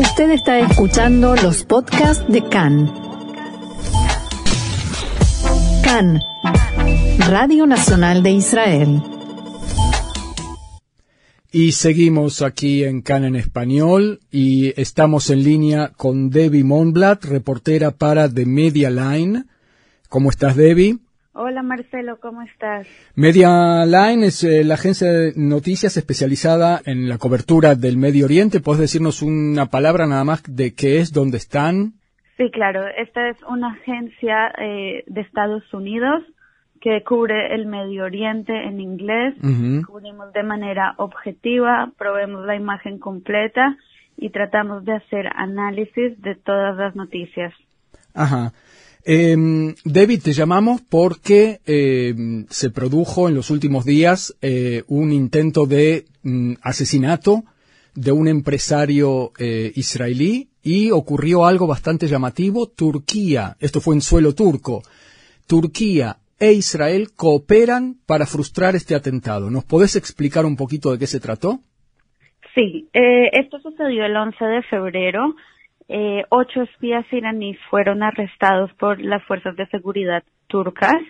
Usted está escuchando los podcasts de CAN. CAN, Radio Nacional de Israel. Y seguimos aquí en CAN en español y estamos en línea con Debbie Monblatt, reportera para The Media Line. ¿Cómo estás, Debbie? Hola Marcelo, ¿cómo estás? Media Line es eh, la agencia de noticias especializada en la cobertura del Medio Oriente. ¿Puedes decirnos una palabra nada más de qué es, dónde están? Sí, claro. Esta es una agencia eh, de Estados Unidos que cubre el Medio Oriente en inglés. Cubrimos de manera objetiva, probemos la imagen completa y tratamos de hacer análisis de todas las noticias. Ajá. Eh, David, te llamamos porque eh, se produjo en los últimos días eh, un intento de mm, asesinato de un empresario eh, israelí y ocurrió algo bastante llamativo. Turquía, esto fue en suelo turco, Turquía e Israel cooperan para frustrar este atentado. ¿Nos podés explicar un poquito de qué se trató? Sí, eh, esto sucedió el 11 de febrero. Eh, ocho espías iraníes fueron arrestados por las fuerzas de seguridad turcas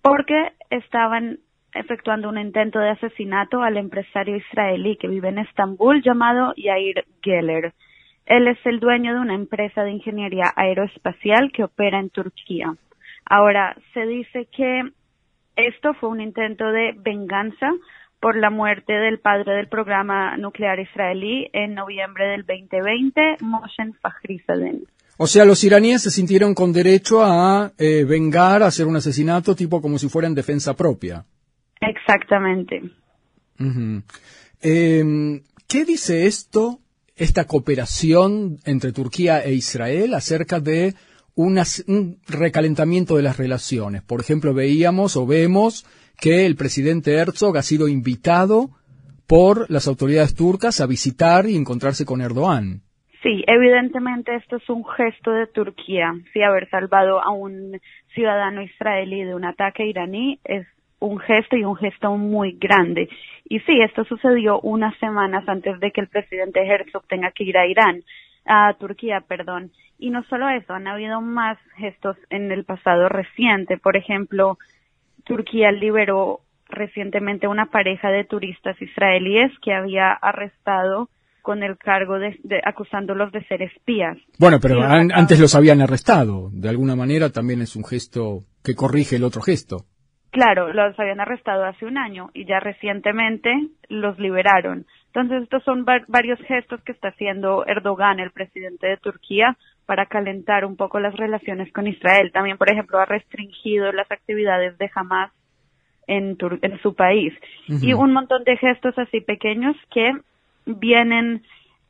porque estaban efectuando un intento de asesinato al empresario israelí que vive en Estambul llamado Yair Geller. Él es el dueño de una empresa de ingeniería aeroespacial que opera en Turquía. Ahora, se dice que esto fue un intento de venganza por la muerte del padre del programa nuclear israelí en noviembre del 2020, Moshen Fakhrizadeh. O sea, los iraníes se sintieron con derecho a eh, vengar, a hacer un asesinato tipo como si fuera en defensa propia. Exactamente. Em, ¿Qué dice esto, esta cooperación entre Turquía e Israel acerca de un recalentamiento de las relaciones. Por ejemplo, veíamos o vemos que el presidente Herzog ha sido invitado por las autoridades turcas a visitar y encontrarse con Erdogan. Sí, evidentemente esto es un gesto de Turquía. Sí, haber salvado a un ciudadano israelí de un ataque iraní es un gesto y un gesto muy grande. Y sí, esto sucedió unas semanas antes de que el presidente Herzog tenga que ir a Irán, a Turquía, perdón. Y no solo eso, han habido más gestos en el pasado reciente. Por ejemplo, Turquía liberó recientemente una pareja de turistas israelíes que había arrestado con el cargo de, acusándolos de ser espías. Bueno, pero antes los habían arrestado. De alguna manera también es un gesto que corrige el otro gesto. Claro, los habían arrestado hace un año y ya recientemente los liberaron. Entonces, estos son varios gestos que está haciendo Erdogan, el presidente de Turquía, para calentar un poco las relaciones con Israel. También, por ejemplo, ha restringido las actividades de Hamas en, en su país. Y un montón de gestos así pequeños que vienen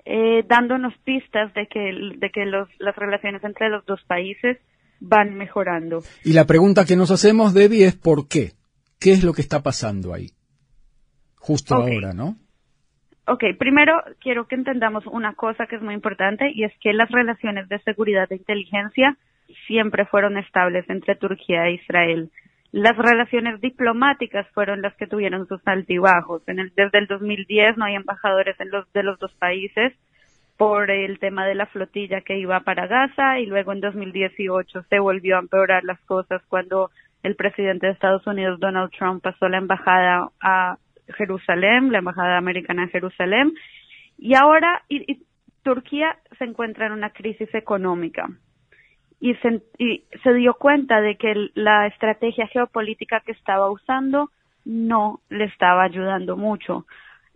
eh, dándonos pistas de que, de que los, las relaciones entre los dos países van mejorando. Y la pregunta que nos hacemos, Debbie, es ¿por qué? ¿Qué es lo que está pasando ahí? Justo ahora, ¿no? Ok, primero quiero que entendamos una cosa que es muy importante y es que las relaciones de seguridad e inteligencia siempre fueron estables entre Turquía e Israel. Las relaciones diplomáticas fueron las que tuvieron sus altibajos. En el, desde el 2010 no hay embajadores en los, de los dos países por el tema de la flotilla que iba para Gaza y luego en 2018 se volvió a empeorar las cosas cuando el presidente de Estados Unidos, Donald Trump, pasó la embajada a Jerusalén, la embajada americana en Jerusalén, y ahora Turquía se encuentra en una crisis económica y se, y se dio cuenta de que la estrategia geopolítica que estaba usando no le estaba ayudando mucho.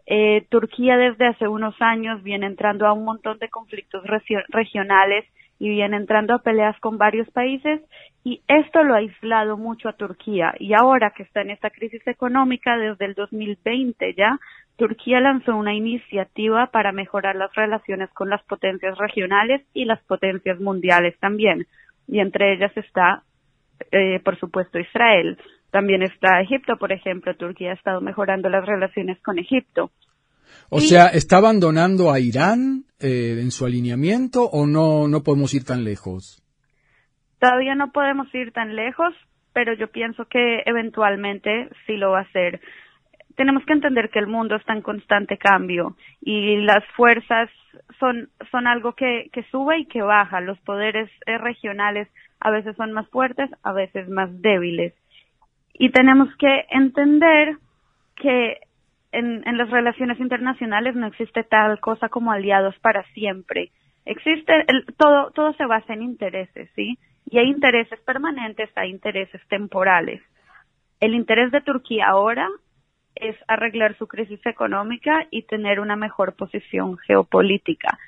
Eh, Turquía desde hace unos años viene entrando a un montón de conflictos regionales y viene entrando a peleas con varios países y esto lo ha aislado mucho a Turquía. Y ahora que está en esta crisis económica desde el 2020 ya Turquía lanzó una iniciativa para mejorar las relaciones con las potencias regionales y las potencias mundiales también. Y entre ellas está eh, por supuesto Israel. También está Egipto por ejemplo. Turquía ha estado mejorando las relaciones con Egipto o sea, ¿está abandonando a Irán eh, en su alineamiento o no, no podemos ir tan lejos? Todavía no podemos ir tan lejos, pero yo pienso que eventualmente sí lo va a hacer. Tenemos que entender que el mundo está en constante cambio y las fuerzas son, son algo que, que sube y que baja. Los poderes eh, regionales a veces son más fuertes, a veces más débiles. Y tenemos que entender que en, en las relaciones internacionales no existe tal cosa como aliados para siempre. Existe, el, todo, todo se basa en intereses, ¿sí? Y hay intereses permanentes, hay intereses temporales. El interés de Turquía ahora es arreglar su crisis económica y tener una mejor posición geopolítica.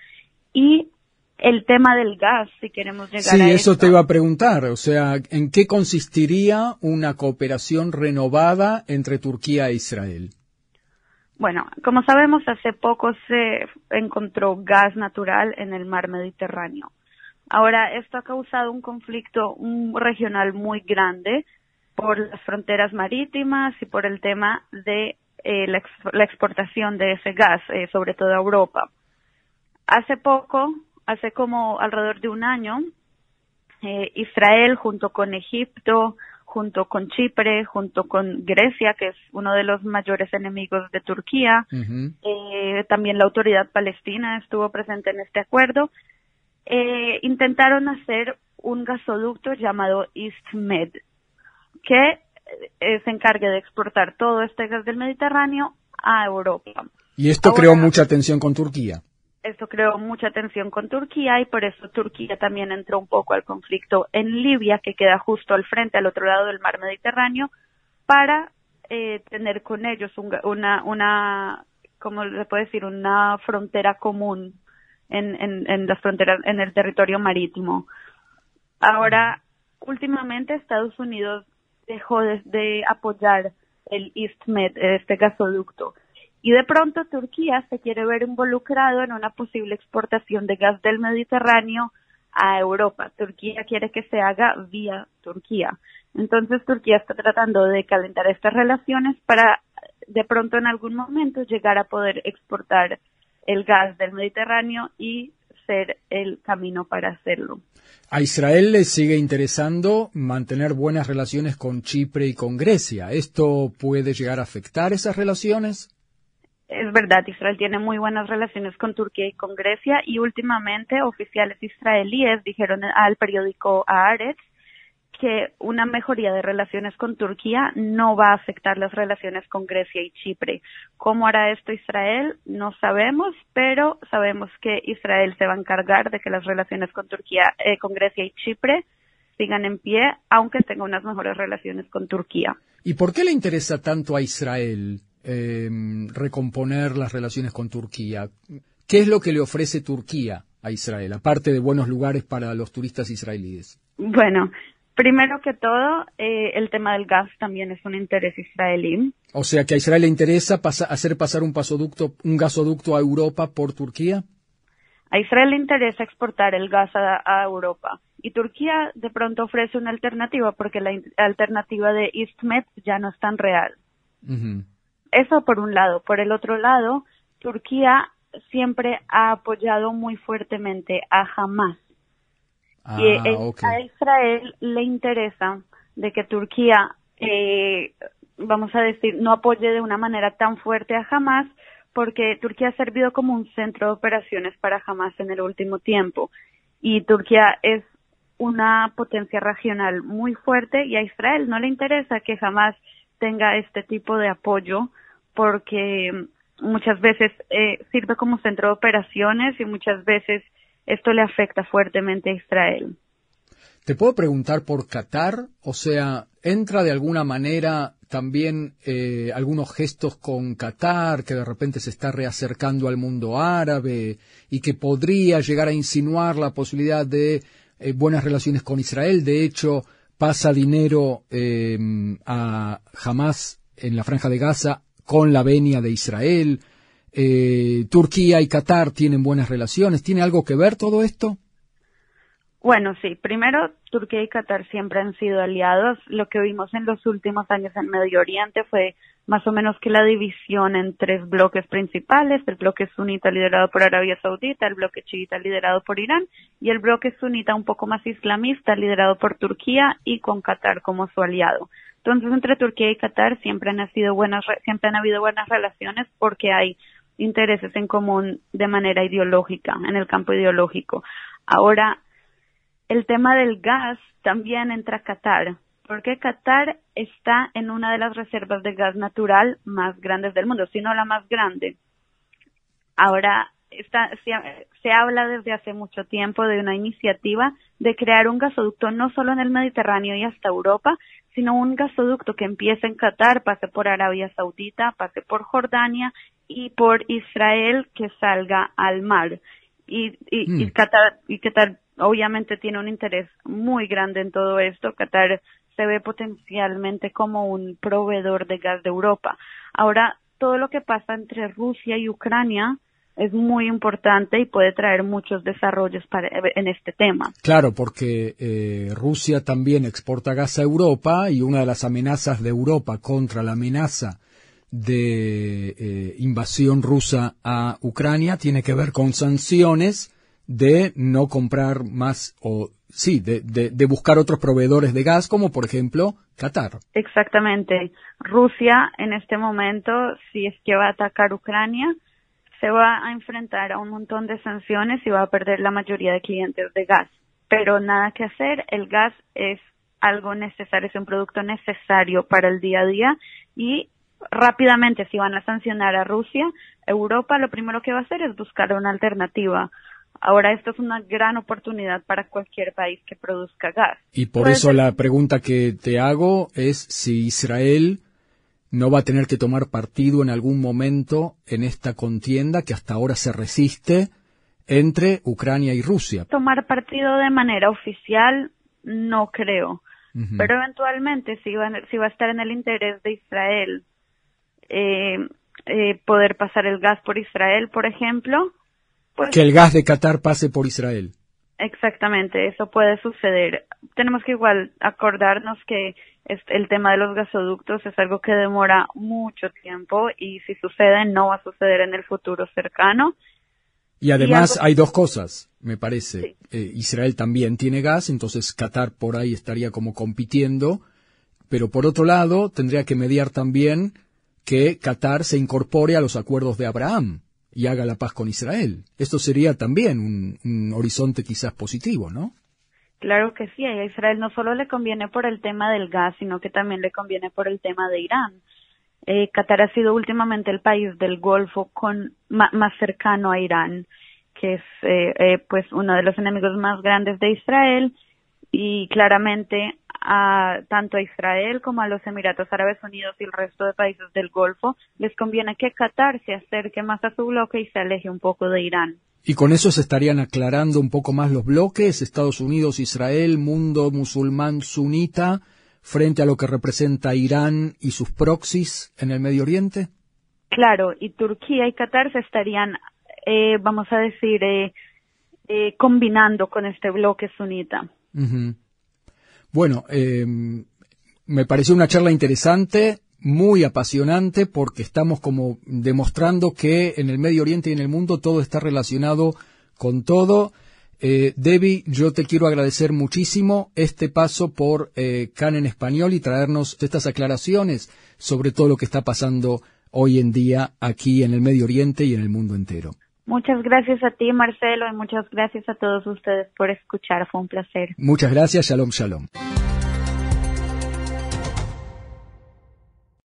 Y el tema del gas, si queremos llegar sí, a eso esto. te iba a preguntar, o sea, ¿en qué consistiría una cooperación renovada entre Turquía e Israel? Bueno, como sabemos, hace poco se encontró gas natural en el mar Mediterráneo. Ahora, esto ha causado un conflicto regional muy grande por las fronteras marítimas y por el tema de eh, la, exportación de ese gas, eh, sobre todo a Europa. Hace poco, hace como alrededor de un año, eh, Israel junto con Egipto, junto con Chipre, junto con Grecia, que es uno de los mayores enemigos de Turquía, uh -huh. también la autoridad palestina estuvo presente en este acuerdo, eh, intentaron hacer un gasoducto llamado EastMed, que eh, se encargue de exportar todo este gas del Mediterráneo a Europa. Y esto Ahora, creó mucha tensión con Turquía. Esto creó mucha tensión con Turquía y por eso Turquía también entró un poco al conflicto en Libia, que queda justo al frente, al otro lado del mar Mediterráneo, para eh, tener con ellos un, una, una, ¿cómo se puede decir? Una frontera común en, en, las fronteras, en el territorio marítimo. Ahora, últimamente Estados Unidos dejó de, de apoyar el EastMed, este gasoducto. Y de pronto Turquía se quiere ver involucrado en una posible exportación de gas del Mediterráneo a Europa. Turquía quiere que se haga vía Turquía. Entonces Turquía está tratando de calentar estas relaciones para de pronto en algún momento llegar a poder exportar el gas del Mediterráneo y ser el camino para hacerlo. A Israel le sigue interesando mantener buenas relaciones con Chipre y con Grecia. ¿Esto puede llegar a afectar esas relaciones? Es verdad, Israel tiene muy buenas relaciones con Turquía y con Grecia y últimamente oficiales israelíes dijeron al periódico Haaretz que una mejoría de relaciones con Turquía no va a afectar las relaciones con Grecia y Chipre. ¿Cómo hará esto Israel? No sabemos, pero sabemos que Israel se va a encargar de que las relaciones con Turquía, eh, con Grecia y Chipre sigan en pie, aunque tenga unas mejores relaciones con Turquía. ¿Y por qué le interesa tanto a Israel eh, recomponer las relaciones con Turquía? ¿Qué es lo que le ofrece Turquía a Israel, aparte de buenos lugares para los turistas israelíes? Bueno, Primero que todo, eh, el tema del gas también es un interés israelí. O sea, que a Israel le interesa pasa, hacer pasar un pasoducto, un gasoducto a Europa por Turquía. A Israel le interesa exportar el gas a, a Europa y Turquía de pronto ofrece una alternativa porque la alternativa de EastMed ya no es tan real. Uh -huh. Eso por un lado. Por el otro lado, Turquía siempre ha apoyado muy fuertemente a Hamas Ah, y a okay. Israel le interesa de que Turquía, eh, vamos a decir, no apoye de una manera tan fuerte a Hamas, porque Turquía ha servido como un centro de operaciones para Hamas en el último tiempo. Y Turquía es una potencia regional muy fuerte y a Israel no le interesa que Hamas tenga este tipo de apoyo porque muchas veces eh, sirve como centro de operaciones y muchas veces esto le afecta fuertemente a Israel. Te puedo preguntar por Qatar, o sea, ¿entra de alguna manera también eh, algunos gestos con Qatar, que de repente se está reacercando al mundo árabe y que podría llegar a insinuar la posibilidad de eh, buenas relaciones con Israel? De hecho, pasa dinero eh, a Hamas en la franja de Gaza con la venia de Israel. Eh, Turquía y Qatar tienen buenas relaciones. ¿Tiene algo que ver todo esto? Bueno, sí. Primero, Turquía y Qatar siempre han sido aliados. Lo que vimos en los últimos años en Medio Oriente fue más o menos que la división en tres bloques principales, el bloque sunita liderado por Arabia Saudita, el bloque chiita liderado por Irán y el bloque sunita un poco más islamista liderado por Turquía y con Qatar como su aliado. Entonces, entre Turquía y Qatar siempre han sido buenas, siempre han habido buenas relaciones porque hay intereses en común de manera ideológica, en el campo ideológico. Ahora, el tema del gas también entra a Qatar, porque Qatar está en una de las reservas de gas natural más grandes del mundo, si no la más grande. Ahora, está, se, se, habla desde hace mucho tiempo de una iniciativa de crear un gasoducto no solo en el Mediterráneo y hasta Europa, sino un gasoducto que empiece en Qatar, pase por Arabia Saudita, pase por Jordania y por Israel que salga al mar. Y, y, mm. y Qatar, y Qatar obviamente tiene un interés muy grande en todo esto. Qatar se ve potencialmente como un proveedor de gas de Europa. Ahora, todo lo que pasa entre Rusia y Ucrania es muy importante y puede traer muchos desarrollos para, en este tema. Claro, porque eh, Rusia también exporta gas a Europa y una de las amenazas de Europa contra la amenaza de eh, invasión rusa a Ucrania tiene que ver con sanciones de no comprar más o sí, de, de, buscar otros proveedores de gas, como por ejemplo Qatar. Exactamente. Rusia en este momento, si es que va a atacar Ucrania, se va a enfrentar a un montón de sanciones y va a perder la mayoría de clientes de gas. Pero nada que hacer, el gas es algo necesario, es un producto necesario para el día a día y rápidamente si van a sancionar a Rusia, Europa lo primero que va a hacer es buscar una alternativa. Ahora esto es una gran oportunidad para cualquier país que produzca gas. Y por eso la pregunta que te hago es si Israel no va a tener que tomar partido en algún momento en esta contienda que hasta ahora se resiste entre Ucrania y Rusia. Tomar partido de manera oficial no creo, pero eventualmente si va, a estar en el interés de Israel eh, eh, poder pasar el gas por Israel, por ejemplo. Pues, que el gas de Qatar pase por Israel. Exactamente, eso puede suceder. Tenemos que igual acordarnos que el tema de los gasoductos es algo que demora mucho tiempo y si sucede no va a suceder en el futuro cercano. Y además hay dos cosas, me parece. Eh, Israel también tiene gas, entonces Qatar por ahí estaría como compitiendo, pero por otro lado tendría que mediar también que Qatar se incorpore a los acuerdos de Abraham y haga la paz con Israel. Esto sería también un, horizonte quizás positivo, ¿no? Claro que sí, a Israel no solo le conviene por el tema del gas, sino que también le conviene por el tema de Irán. Eh, Qatar ha sido últimamente el país del Golfo con más cercano a Irán, que es eh, eh, pues uno de los enemigos más grandes de Israel y claramente a tanto a Israel como a los Emiratos Árabes Unidos y el resto de países del Golfo les conviene que Qatar se acerque más a su bloque y se aleje un poco de Irán. Y con eso se estarían aclarando un poco más los bloques, Estados Unidos, Israel, mundo musulmán sunita, frente a lo que representa Irán y sus proxies en el Medio Oriente. Claro, y Turquía y Qatar se estarían, eh, vamos a decir, eh, eh, combinando con este bloque sunita. Bueno, em, me pareció una charla interesante muy apasionante porque estamos como demostrando que en el Medio Oriente y en el mundo todo está relacionado con todo. Eh, Debbie, yo te quiero agradecer muchísimo este paso por eh, CAN en español y traernos estas aclaraciones sobre todo lo que está pasando hoy en día aquí en el Medio Oriente y en el mundo entero. Muchas gracias a ti, Marcelo, y muchas gracias a todos ustedes por escuchar. Fue un placer. Muchas gracias. Shalom, shalom.